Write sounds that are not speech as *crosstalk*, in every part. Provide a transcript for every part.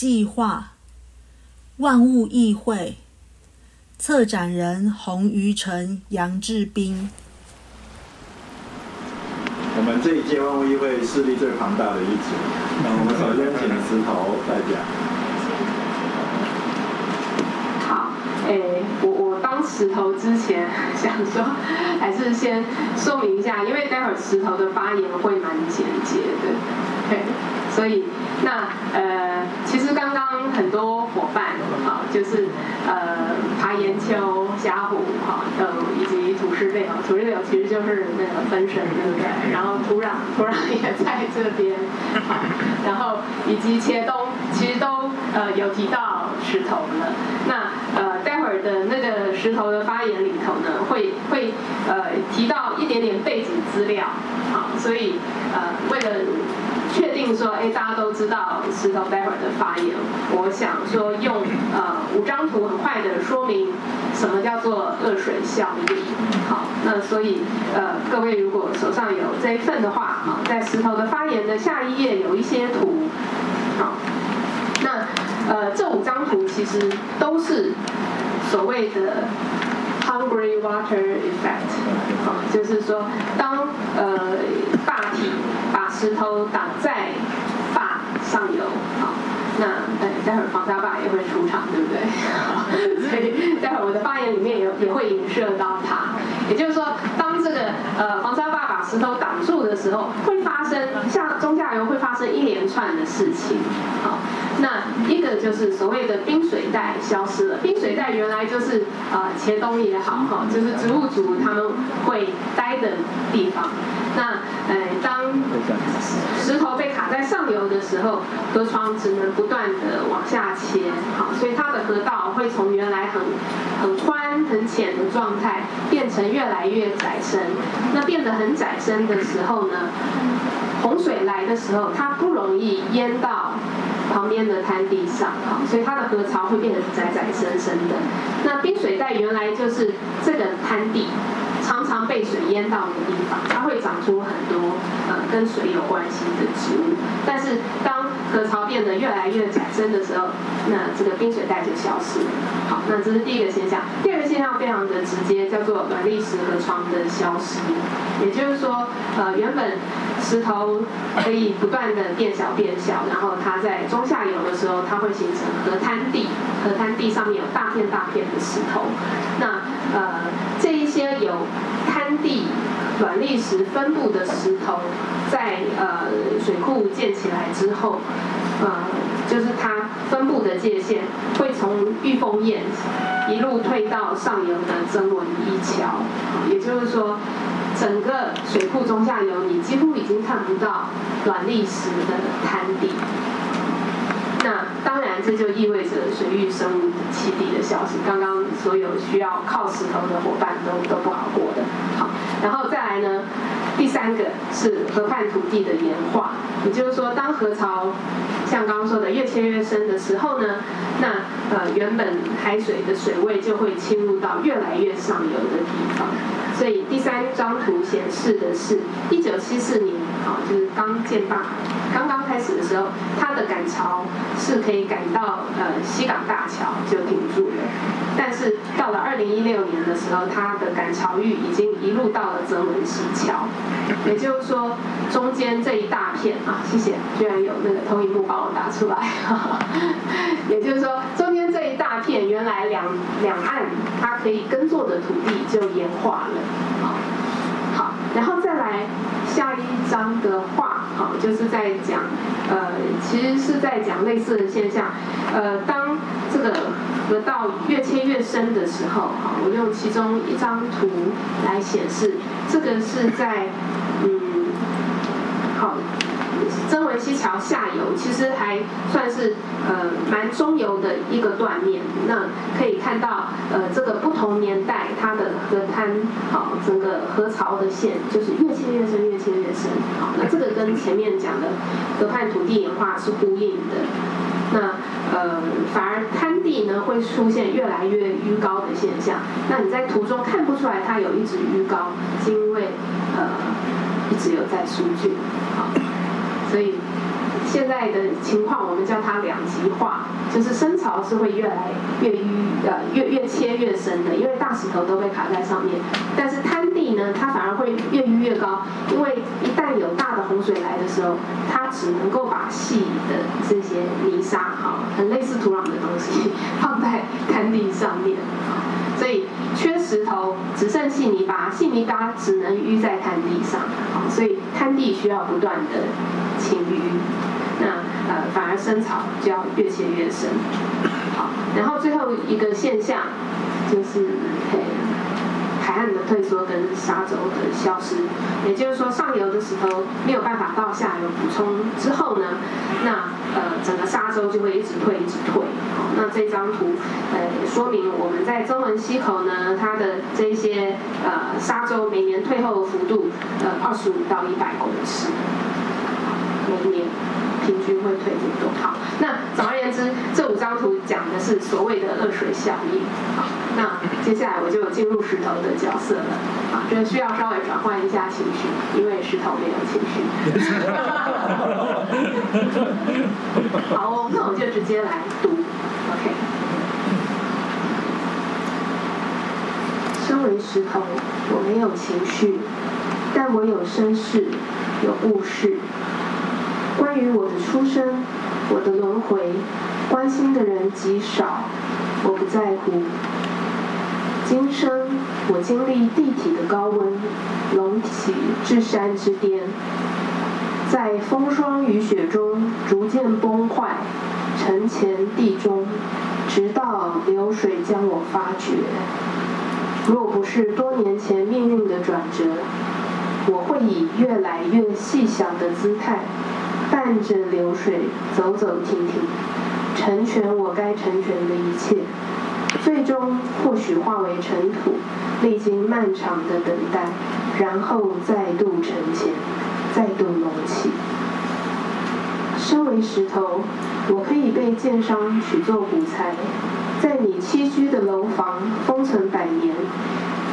计划，万物议会，策展人洪于成、杨志斌。我们这一届万物议会势力最庞大的一组，那我们首先请石头代表。好，诶，我我当石头之前想说，还是先说明一下，因为待会儿石头的发言会蛮简洁的，对，所以那呃，很多伙伴，啊，就是呃，爬岩丘、虾虎，哈，呃，以及土石流，土石流其实就是那个分神，对不对？然后土壤，土壤也在这边，好，然后以及切东，其实都呃有提到石头了。那呃，待会儿的那个石头的发言里头呢，会会呃提到一点点背景资料，好，所以呃为了。确定说，哎，大家都知道石头待会儿的发言。我想说，用呃五张图很快的说明什么叫做恶水效应。好，那所以呃各位如果手上有这一份的话，好，在石头的发言的下一页有一些图。好，那呃这五张图其实都是所谓的 hungry water effect。好，就是说当呃大体。石头挡在坝上游，好，那待待会儿防沙坝也会出场，对不对？*laughs* 所以待会儿我的发言里面也也会影射到它。也就是说，当这个呃黄沙坝把石头挡住的时候，会发生像中下游会发生一连串的事情，好，那一个就是所谓的冰水带消失了。冰水带原来就是呃茄东也好哈，就是植物族他们会待的地方。那呃，当石头被卡在上游的时候，河床只能不断的往下切，好，所以它的河道会从原来很很宽很浅的状态，变成越来越窄深。那变得很窄深的时候呢，洪水来的时候，它不容易淹到旁边的滩地上，所以它的河槽会变得窄窄深深的。那冰水带原来就是这个滩地。被水淹到的地方，它会长出很多呃跟水有关系的植物。但是当河槽变得越来越窄深的时候，那这个冰水带就消失了。好，那这是第一个现象。第二个现象非常的直接，叫做软砾石河床的消失。也就是说，呃，原本石头可以不断的变小变小，然后它在中下游的时候，它会形成河滩地，河滩地上面有大片大片的石头。那呃，这些有滩地软砾石分布的石头，在呃水库建起来之后，呃，就是它分布的界限会从玉峰堰一路退到上游的曾文一桥，也就是说，整个水库中下游你几乎已经看不到软砾石的滩地。那当然，这就意味着水域生物栖地的消失。刚刚所有需要靠石头的伙伴都都不好过的。好，然后再来呢，第三个是河畔土地的盐化，也就是说，当河槽像刚刚说的越切越深的时候呢，那呃原本海水的水位就会侵入到越来越上游的地方。所以第三张图显示的是，一九七四年，啊，就是刚建坝，刚刚开始的时候，它的赶潮是可以赶到呃西港大桥就停住了。但是到了二零一六年的时候，它的赶潮域已经一路到了泽文西桥，也就是说，中间这一大片啊，谢谢，居然有那个投影幕帮我打出来，*laughs* 也就是说，中间这一大片原来两两岸它可以耕作的土地就盐化了。啊，来下一章的话，好，就是在讲，呃，其实是在讲类似的现象，呃，当这个河道越切越深的时候，好，我用其中一张图来显示，这个是在，嗯，好。曾文溪桥下游其实还算是呃蛮中游的一个断面，那可以看到呃这个不同年代它的河滩好整个河槽的线就是越切越深越切越深，好那这个跟前面讲的河畔土地演化是呼应的，那呃反而滩地呢会出现越来越淤高的现象，那你在图中看不出来它有一直淤高，是因为呃一直有在疏浚，好。所以现在的情况，我们叫它两极化，就是深槽是会越来越淤，呃，越越切越深的，因为大石头都被卡在上面。但是滩地呢，它反而会越淤越高，因为一旦有大的洪水来的时候，它只能够把细的这些泥沙，哈，很类似土壤的东西，放在滩地上面，所以缺石头只剩细泥巴，细泥巴只能淤在滩地上，所以滩地需要不断的清淤。那呃，反而深草就要越切越深。好，然后最后一个现象就是，海岸的退缩跟沙洲的消失，也就是说，上游的石头没有办法到下游补充之后呢，那呃，整个沙洲就会一直退，一直退。好，那这张图呃，说明我们在中文溪口呢，它的这些呃沙洲每年退后的幅度呃二十五到一百公尺，每年。平均会退这么多。好，那总而言之，这五张图讲的是所谓的热水效应。好，那接下来我就进入石头的角色了。啊，就需要稍微转换一下情绪，因为石头没有情绪。*laughs* 好，那我就直接来读。身为石头，我没有情绪，但我有身世，有故事。关于我的出生，我的轮回，关心的人极少，我不在乎。今生我经历地体的高温，隆起至山之巅，在风霜雨雪中逐渐崩坏，沉潜地中，直到流水将我发掘。若不是多年前命运的转折，我会以越来越细小的姿态。伴着流水走走停停，成全我该成全的一切，最终或许化为尘土，历经漫长的等待，然后再度沉潜，再度隆起。身为石头，我可以被剑伤取作骨材，在你栖居的楼房封存百年，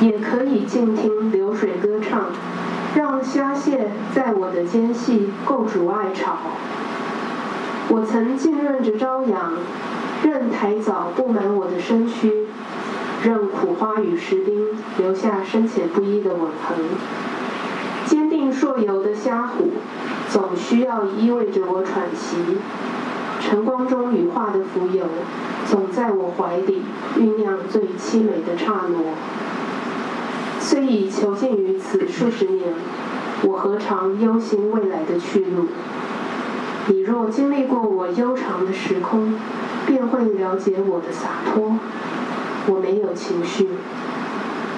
也可以静听流水歌唱。让虾蟹在我的间隙构筑爱巢。我曾浸润着朝阳，任苔藻布满我的身躯，任苦花与石钉留下深浅不一的吻痕。坚定朔游的虾虎，总需要依偎着我喘息。晨光中羽化的蜉蝣，总在我怀里酝酿最凄美的刹那。虽已囚禁于此数十年，我何尝忧心未来的去路？你若经历过我悠长的时空，便会了解我的洒脱。我没有情绪，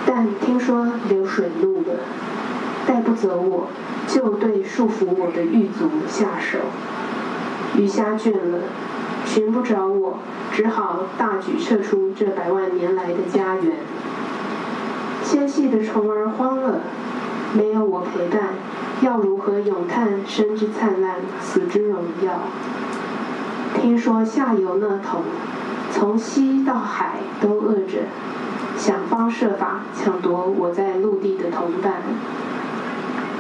但听说流水怒了，带不走我，就对束缚我的狱卒下手。鱼虾倦了，寻不着我，只好大举撤出这百万年来的家园。纤细的虫儿慌了，没有我陪伴，要如何咏叹生之灿烂，死之荣耀？听说下游那头，从西到海都饿着，想方设法抢夺我在陆地的同伴。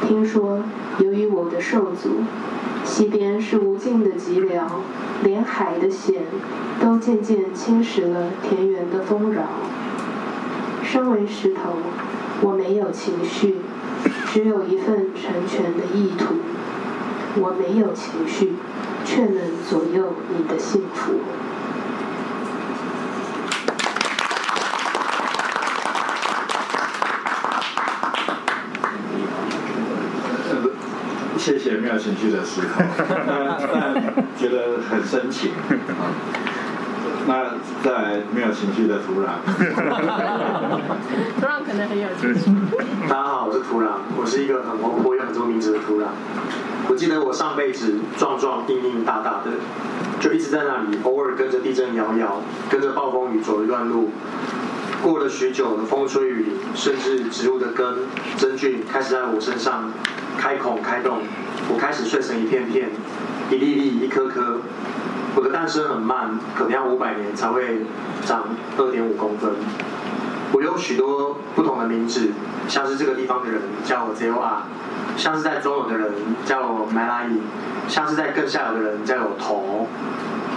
听说由于我的受阻，西边是无尽的寂寥，连海的险都渐渐侵蚀了田园的丰饶。身为石头，我没有情绪，只有一份成全的意图。我没有情绪，却能左右你的幸福。没有情绪的石头，但觉得很深情。*laughs* 那在没有情绪的土壤，*laughs* 土壤可能很有情绪。*laughs* 大家好，我是土壤，我是一个很活泼又很多名字的土壤。我记得我上辈子壮壮硬硬大大的，就一直在那里，偶尔跟着地震摇摇，跟着暴风雨走一段路。过了许久的风吹雨淋，甚至植物的根真菌开始在我身上开孔开洞，我开始碎成一片片，一粒粒，一颗颗。我的诞生很慢，可能要五百年才会长二点五公分。我有许多不同的名字，像是这个地方的人叫我 ZOR，像是在中游的人叫我 Malai，像是在更下游的人叫我头。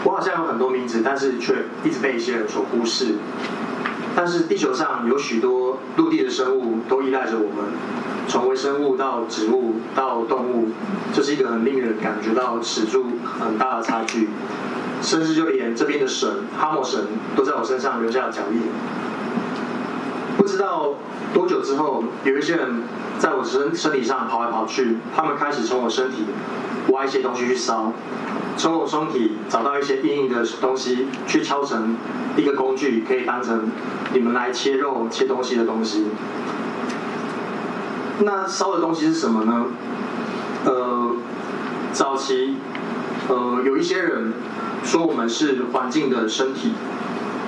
我好像有很多名字，但是却一直被一些人所忽视。但是地球上有许多陆地的生物都依赖着我们，从微生物到植物到动物，这是一个很令人感觉到尺度很大的差距。甚至就连这边的神哈莫神都在我身上留下了脚印。不知道多久之后，有一些人在我身身体上跑来跑去，他们开始从我身体挖一些东西去烧，从我身体找到一些硬硬的东西去敲成一个工具，可以当成你们来切肉、切东西的东西。那烧的东西是什么呢？呃，早期呃有一些人说我们是环境的身体，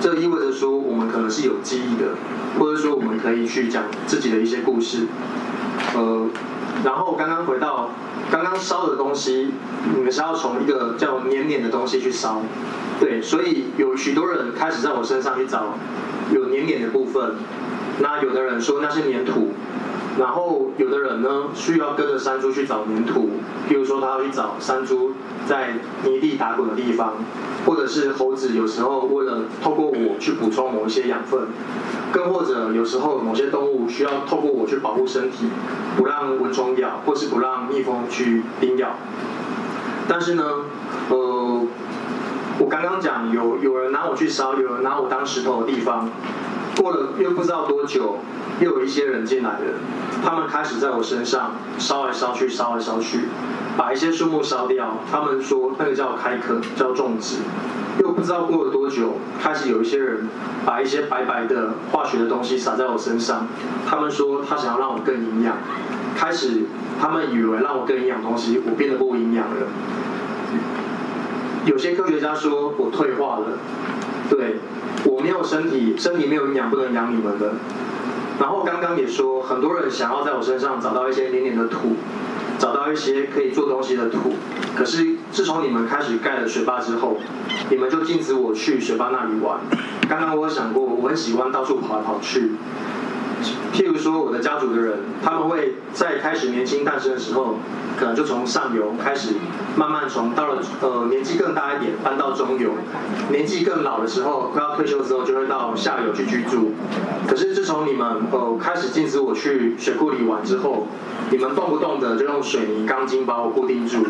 这意味着说我们可能是有记忆的，或者说我们可以去讲自己的一些故事。呃，然后刚刚回到刚刚烧的东西，你们是要从一个叫黏黏的东西去烧，对，所以有许多人开始在我身上去找有黏黏的部分，那有的人说那是粘土。然后有的人呢，需要跟着山猪去找粘土，比如说他要去找山猪在泥地打滚的地方，或者是猴子有时候为了透过我去补充某一些养分，更或者有时候某些动物需要透过我去保护身体，不让蚊虫咬，或是不让蜜蜂去叮咬。但是呢，呃，我刚刚讲有有人拿我去烧，有人拿我当石头的地方，过了又不知道多久。又有一些人进来了，他们开始在我身上烧来烧去，烧来烧去，把一些树木烧掉。他们说那个叫开垦，叫种植。又不知道过了多久，开始有一些人把一些白白的化学的东西撒在我身上。他们说他想要让我更营养。开始他们以为让我更营养东西，我变得不营养了。有些科学家说我退化了，对我没有身体，身体没有营养，不能养你们的。然后刚刚也说，很多人想要在我身上找到一些黏黏的土，找到一些可以做东西的土。可是自从你们开始盖了学霸之后，你们就禁止我去学霸那里玩。刚刚我想过，我很喜欢到处跑来跑去。譬如说，我的家族的人，他们会在开始年轻诞生的时候，可能就从上游开始，慢慢从到了呃年纪更大一点，搬到中游，年纪更老的时候，快要退休之后，就会到下游去居住。可是自从你们呃开始禁止我去水库里玩之后，你们动不动的就用水泥钢筋把我固定住，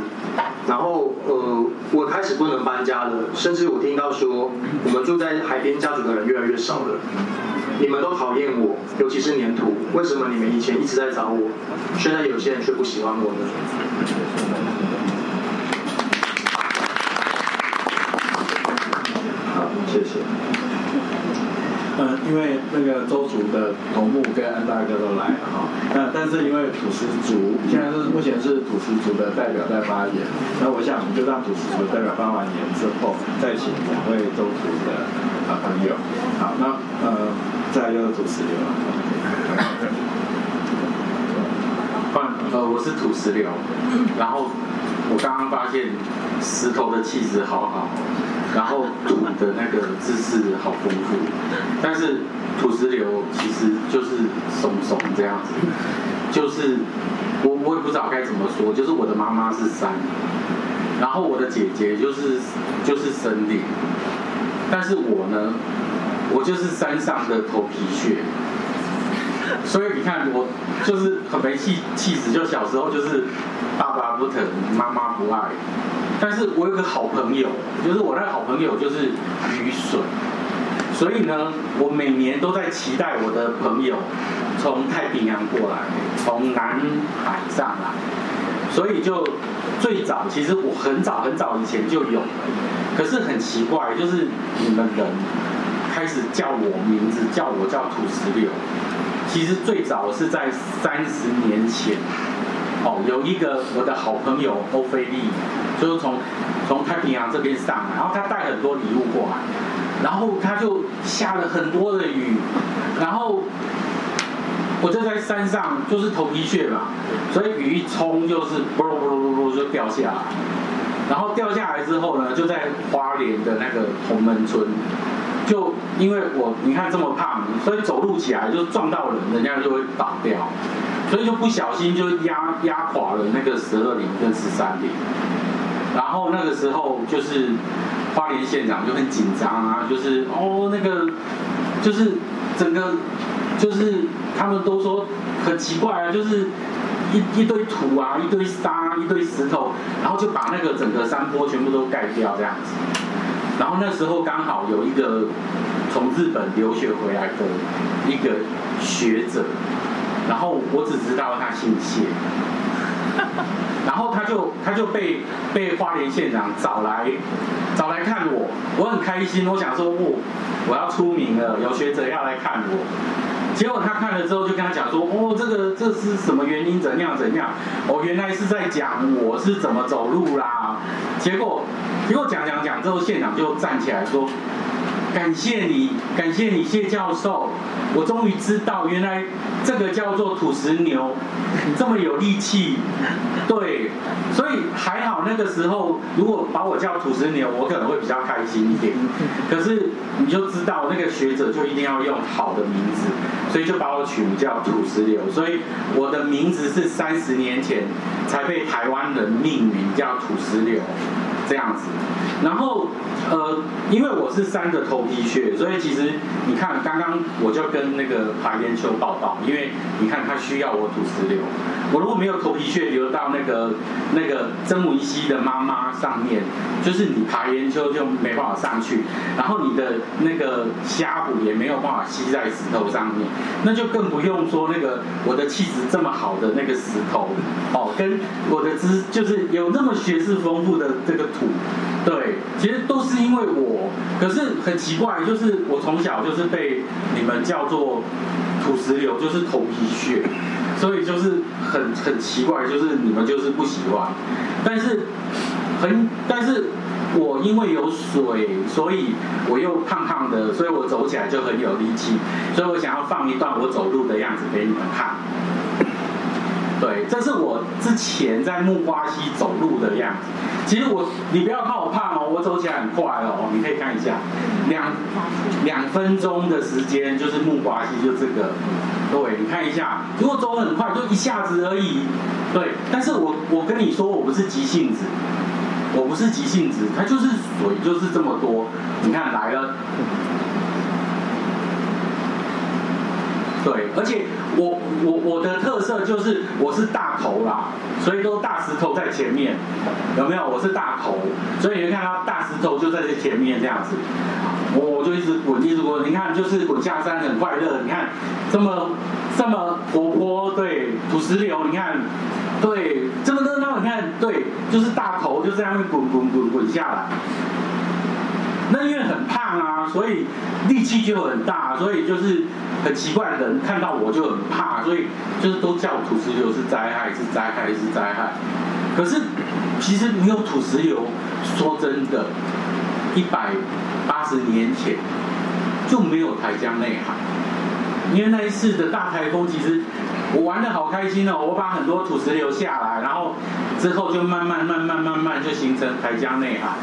然后呃我开始不能搬家了，甚至我听到说，我们住在海边家族的人越来越少了。你们都讨厌我，尤其是粘土。为什么你们以前一直在找我，现在有些人却不喜欢我呢？好，谢谢。嗯，因为那个周族的头目跟安大哥都来了哈，那但是因为土石族现在是目前是土石族的代表在发言，那我想就让土石族代表发完言之后，再请两位周族的啊朋友。好，那呃。再又土石流换呃，我是土石流，然后我刚刚发现石头的气质好好，然后土的那个知识好丰富，但是土石流其实就是怂怂这样子，就是我我也不知道该怎么说，就是我的妈妈是山，然后我的姐姐就是就是森林，但是我呢？我就是山上的头皮屑，所以你看我就是很没气气质，就小时候就是爸爸不疼，妈妈不爱。但是我有个好朋友，就是我那个好朋友就是雨水，所以呢，我每年都在期待我的朋友从太平洋过来，从南海上来。所以就最早，其实我很早很早以前就有了，可是很奇怪，就是你们人。开始叫我名字，叫我叫土石榴。其实最早是在三十年前，哦，有一个我的好朋友欧菲利，就是从从太平洋这边上来，然后他带很多礼物过来，然后他就下了很多的雨，然后我就在山上，就是头皮屑嘛，所以雨一冲就是啵啵啵啵啵就掉下来，然后掉下来之后呢，就在花莲的那个红门村。就因为我你看这么胖，所以走路起来就撞到人，人家就会倒掉，所以就不小心就压压垮了那个十二零跟十三零。然后那个时候就是花莲县长就很紧张啊，就是哦那个就是整个就是他们都说很奇怪啊，就是一一堆土啊，一堆沙，一堆石头，然后就把那个整个山坡全部都盖掉这样子。然后那时候刚好有一个从日本留学回来的一个学者，然后我只知道他姓谢，*laughs* 然后他就他就被被花莲县长找来找来看我，我很开心，我想说我我要出名了，有学者要来看我。结果他看了之后就跟他讲说，哦，这个这是什么原因？怎样怎样？哦，原来是在讲我是怎么走路啦。结果结果讲讲讲之后，县长就站起来说，感谢你，感谢你谢教授，我终于知道原来这个叫做土石牛，*laughs* 这么有力气。对，所以还好那个时候，如果把我叫土石牛，我可能会比较开心一点。*laughs* 可是你就知道那个学者就一定要用好的名字，所以就把我取名叫土石流。所以我的名字是三十年前才被台湾人命名叫土石流，这样子。然后呃，因为我是三个头皮屑，所以其实你看刚刚我就跟那个爬岩丘报道，因为你看他需要我吐石流，我如果没有头皮屑流到那个那个曾文熙的妈妈上面，就是你爬岩丘就没办法上去，然后你的那个虾骨也没有办法吸在石头上面，那就更不用说那个我的气质这么好的那个石头哦，跟我的知就是有那么学识丰富的这个土。对，其实都是是因为我，可是很奇怪，就是我从小就是被你们叫做土石流，就是头皮屑，所以就是很很奇怪，就是你们就是不喜欢，但是很，但是我因为有水，所以我又胖胖的，所以我走起来就很有力气，所以我想要放一段我走路的样子给你们看。对，这是我之前在木瓜溪走路的样子。其实我，你不要看我胖哦，我走起来很快哦。你可以看一下，两两分钟的时间就是木瓜溪，就这个。对，你看一下，如果走很快，就一下子而已。对，但是我我跟你说，我不是急性子，我不是急性子，它就是水就是这么多。你看来了。对，而且我我我的特色就是我是大头啦，所以都大石头在前面，有没有？我是大头，所以你看到大石头就在这前面这样子，我就一直滚，一直滚。你看，就是滚下山很快乐。你看这么这么活泼，对，土石流，你看，对，这么热闹，你看，对，就是大头就这样滚滚滚滚下来。那因为很胖啊，所以力气就很大，所以就是很奇怪的人看到我就很怕，所以就是都叫我土石流是灾害，是灾害，是灾害。可是其实没有土石流，说真的，一百八十年前就没有台江内海。因为那一次的大台风，其实我玩的好开心哦，我把很多土石流下来，然后之后就慢慢慢慢慢慢就形成台江内海。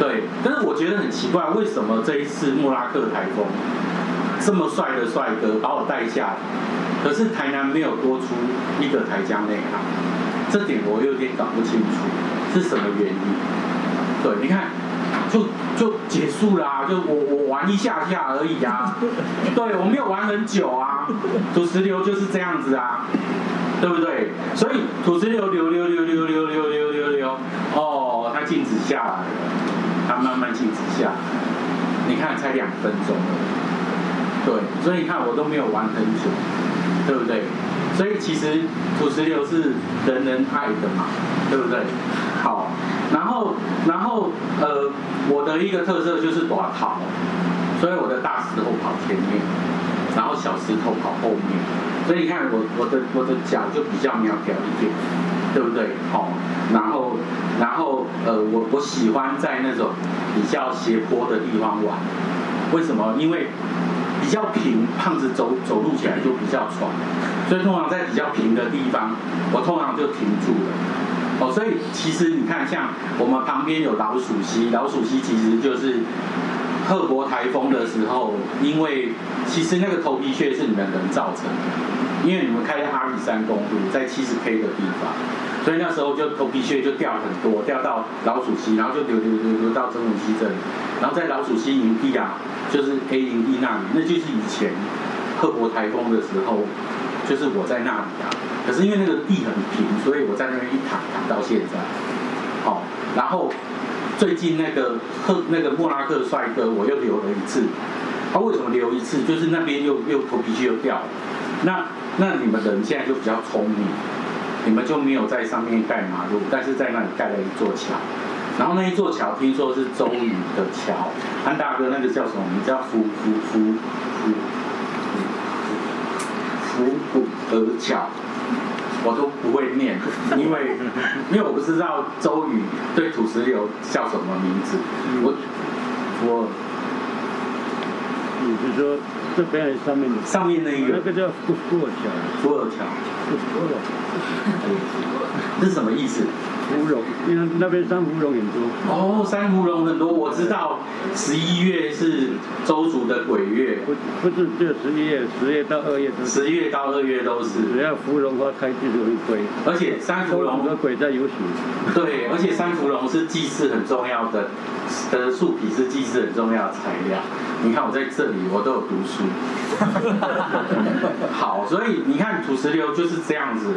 对，但是我觉得很奇怪，为什么这一次莫拉克台风这么帅的帅哥把我带下，可是台南没有多出一个台江内海，这点我有点搞不清楚是什么原因。对，你看，就就结束啦，就我我玩一下下而已啊，*laughs* 对我没有玩很久啊，土石流就是这样子啊，对不对？所以土石流流流流流流流流流流，哦，它静止下来了。慢慢静止下，你看才两分钟，对，所以你看我都没有玩很久，对不对？所以其实土石流是人人爱的嘛，对不对？好，然后然后呃，我的一个特色就是短跑，所以我的大石头跑前面，然后小石头跑后面，所以你看我我的我的脚就比较苗条一点，对不对？好，然后。然后，呃，我我喜欢在那种比较斜坡的地方玩，为什么？因为比较平，胖子走走路起来就比较喘，所以通常在比较平的地方，我通常就停住了。哦，所以其实你看，像我们旁边有老鼠溪，老鼠溪其实就是赫伯台风的时候，因为其实那个头皮屑是你们人造成的，因为你们开在阿里山公路，在七十 K 的地方，所以那时候就头皮屑就掉很多，掉到老鼠溪，然后就流流流流到真武溪这里，然后在老鼠溪营地啊，就是 A 营地那里，那就是以前赫伯台风的时候，就是我在那里啊。可是因为那个地很平，所以我在那边一躺躺到现在。好，然后最近那个赫那个莫拉克帅哥，我又留了一次。他为什么留一次？就是那边又又头皮屑又掉了。那那你们人现在就比较聪明，你们就没有在上面盖马路，但是在那里盖了一座桥。然后那一座桥听说是周瑜的桥，安大哥那个叫什么名？叫福福福福福福河桥。我都不会念，因为 *laughs* 因为我不知道周瑜对土石流叫什么名字。我我，你是说这边上面上面那个那个叫过桥？过桥，福尔桥，*laughs* 这是什么意思？芙蓉，因为那边珊瑚龙很多。哦，珊瑚龙很多，我知道十一月是周族的鬼月，不不是就十一月，十月到二月都是。十月到二月都是。只要芙蓉花开就容易鬼。而且珊瑚龙和鬼在游行。对，而且珊瑚龙是祭祀很重要的，的树皮是祭祀很重要的材料。你看我在这里，我都有读书。*laughs* 好，所以你看土石流就是这样子。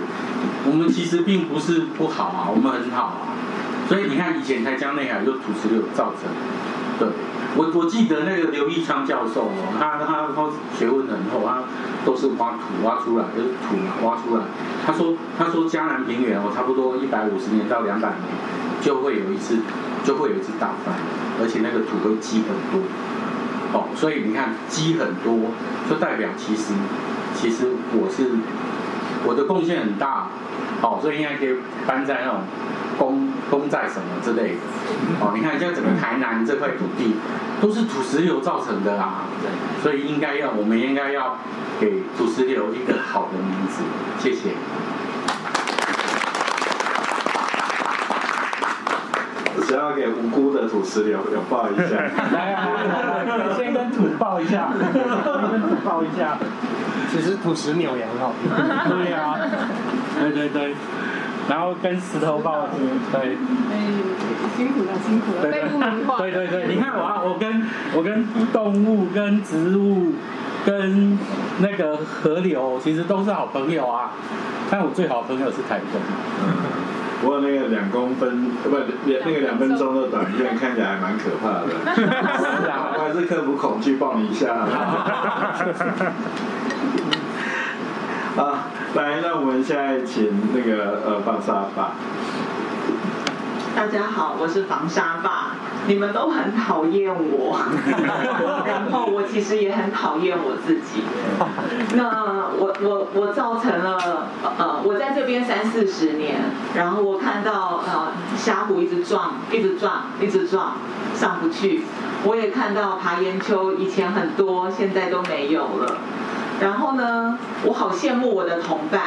我们其实并不是不好啊，我们很好啊。所以你看以前台江内海就土石流造成。对，我我记得那个刘义昌教授哦，他他他学问很厚，他都是挖土挖出来，就是土嘛挖出来。他说他说江南平原哦，差不多一百五十年到两百年就会有一次就会有一次大翻，而且那个土会积很多。哦，所以你看积很多，就代表其实其实我是我的贡献很大，哦，所以应该可以搬在那种公公债什么之类的。哦，你看像整个台南这块土地都是土石流造成的啊，所以应该要我们应该要给土石流一个好的名字。谢谢。只要给无辜的土石流拥抱一下。来来来，先跟土抱一下，先跟土抱一下。其实土石扭也很好。对呀，对对对，然后跟石头抱，对。哎，辛苦了，辛苦了，被污名化。对对对，你看我啊，我跟我跟动物、跟植物、跟那个河流，其实都是好朋友啊。但我最好的朋友是台风。不过那个两公分不两那个两分钟的短片看起来还蛮可怕的。*laughs* 是啊，我还是克服恐惧抱你一下。*laughs* 啊，来，那我们现在请那个呃放沙爸。大家好，我是防沙爸。你们都很讨厌我，*laughs* 然后我其实也很讨厌我自己。那我我我造成了呃，我在这边三四十年，然后我看到呃峡谷一直撞，一直撞，一直撞，上不去。我也看到爬岩丘以前很多，现在都没有了。然后呢，我好羡慕我的同伴。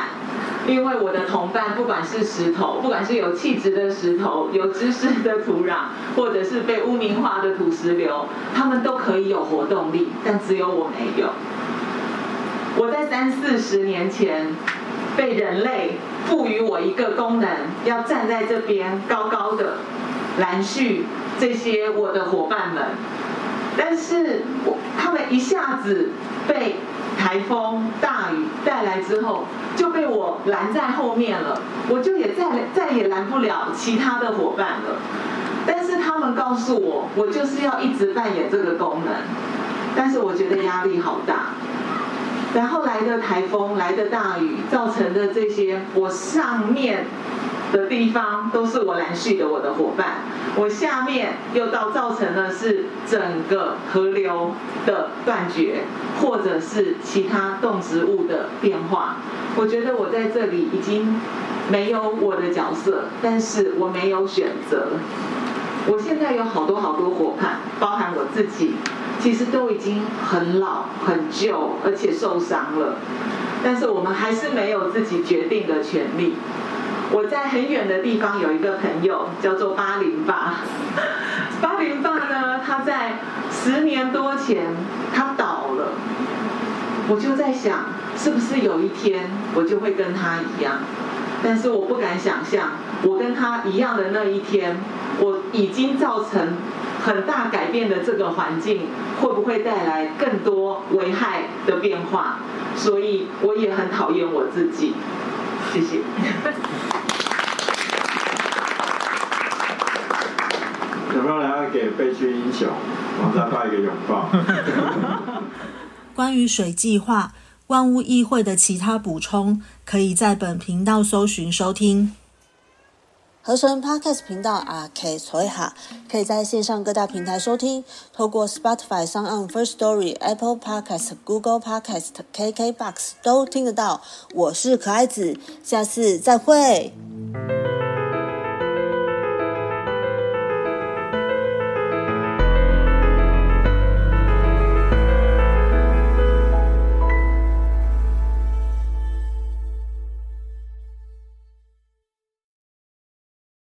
因为我的同伴，不管是石头，不管是有气质的石头、有知识的土壤，或者是被污名化的土石流，他们都可以有活动力，但只有我没有。我在三四十年前被人类赋予我一个功能，要站在这边高高的拦续这些我的伙伴们，但是我他们一下子被。台风大雨带来之后，就被我拦在后面了，我就也再再也拦不了其他的伙伴了。但是他们告诉我，我就是要一直扮演这个功能，但是我觉得压力好大。然后来的台风，来的大雨，造成的这些，我上面。的地方都是我拦续的我的伙伴，我下面又到造成的是整个河流的断绝，或者是其他动植物的变化。我觉得我在这里已经没有我的角色，但是我没有选择。我现在有好多好多伙伴，包含我自己，其实都已经很老、很旧，而且受伤了。但是我们还是没有自己决定的权利。我在很远的地方有一个朋友，叫做八零八。八零八呢，他在十年多前他倒了，我就在想，是不是有一天我就会跟他一样？但是我不敢想象，我跟他一样的那一天，我已经造成很大改变的这个环境，会不会带来更多危害的变化？所以我也很讨厌我自己。谢谢。*laughs* 有没有悲剧英雄王家爸一个拥抱？*laughs* 关于水计划。万物议会的其他补充，可以在本频道搜寻收听。合成 Podcast 频道啊，K 崔哈，可以在线上各大平台收听，透过 Spotify、s o n First Story、Apple Podcast、Google Podcast、KKBox 都听得到。我是可爱子，下次再会。